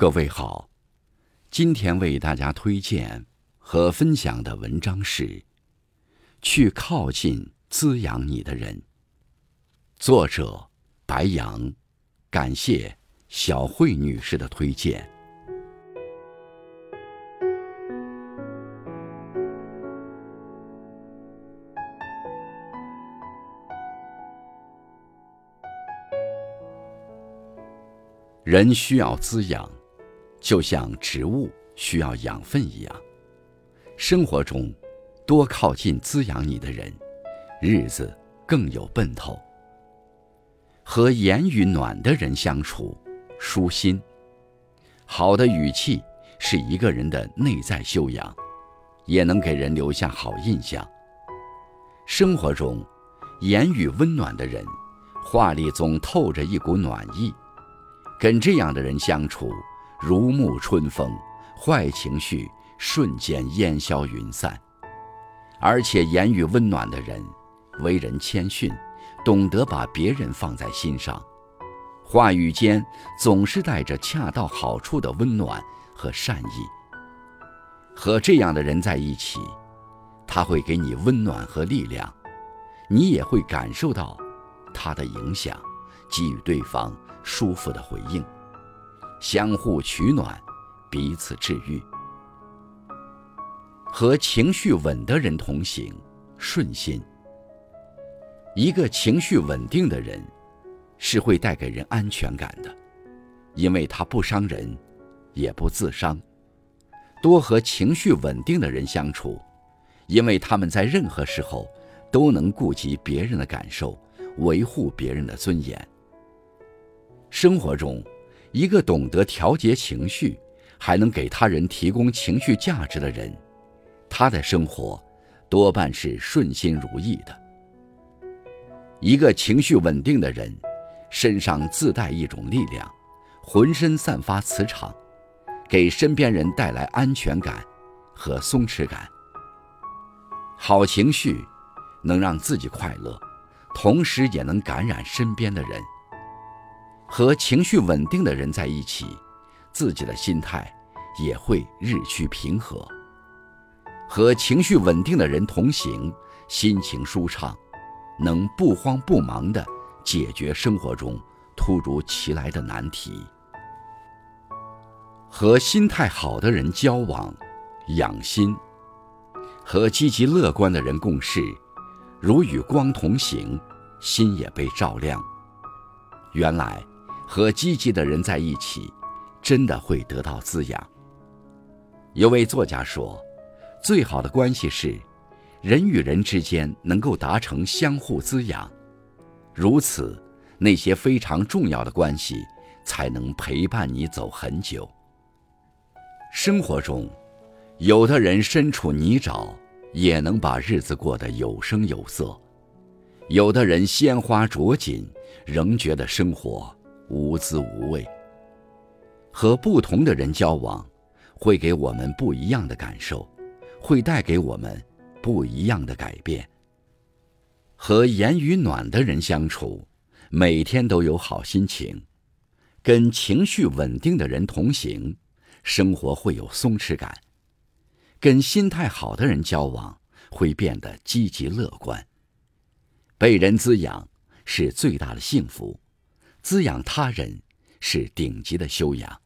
各位好，今天为大家推荐和分享的文章是《去靠近滋养你的人》，作者白杨，感谢小慧女士的推荐。人需要滋养。就像植物需要养分一样，生活中多靠近滋养你的人，日子更有奔头。和言语暖的人相处，舒心。好的语气是一个人的内在修养，也能给人留下好印象。生活中，言语温暖的人，话里总透着一股暖意。跟这样的人相处。如沐春风，坏情绪瞬间烟消云散。而且言语温暖的人，为人谦逊，懂得把别人放在心上，话语间总是带着恰到好处的温暖和善意。和这样的人在一起，他会给你温暖和力量，你也会感受到他的影响，给予对方舒服的回应。相互取暖，彼此治愈。和情绪稳的人同行，顺心。一个情绪稳定的人，是会带给人安全感的，因为他不伤人，也不自伤。多和情绪稳定的人相处，因为他们在任何时候都能顾及别人的感受，维护别人的尊严。生活中。一个懂得调节情绪，还能给他人提供情绪价值的人，他的生活多半是顺心如意的。一个情绪稳定的人，身上自带一种力量，浑身散发磁场，给身边人带来安全感和松弛感。好情绪能让自己快乐，同时也能感染身边的人。和情绪稳定的人在一起，自己的心态也会日趋平和。和情绪稳定的人同行，心情舒畅，能不慌不忙地解决生活中突如其来的难题。和心态好的人交往，养心；和积极乐观的人共事，如与光同行，心也被照亮。原来。和积极的人在一起，真的会得到滋养。有位作家说：“最好的关系是，人与人之间能够达成相互滋养，如此，那些非常重要的关系才能陪伴你走很久。”生活中，有的人身处泥沼，也能把日子过得有声有色；有的人鲜花着锦，仍觉得生活。无滋无味。和不同的人交往，会给我们不一样的感受，会带给我们不一样的改变。和言语暖的人相处，每天都有好心情；跟情绪稳定的人同行，生活会有松弛感；跟心态好的人交往，会变得积极乐观。被人滋养是最大的幸福。滋养他人是顶级的修养。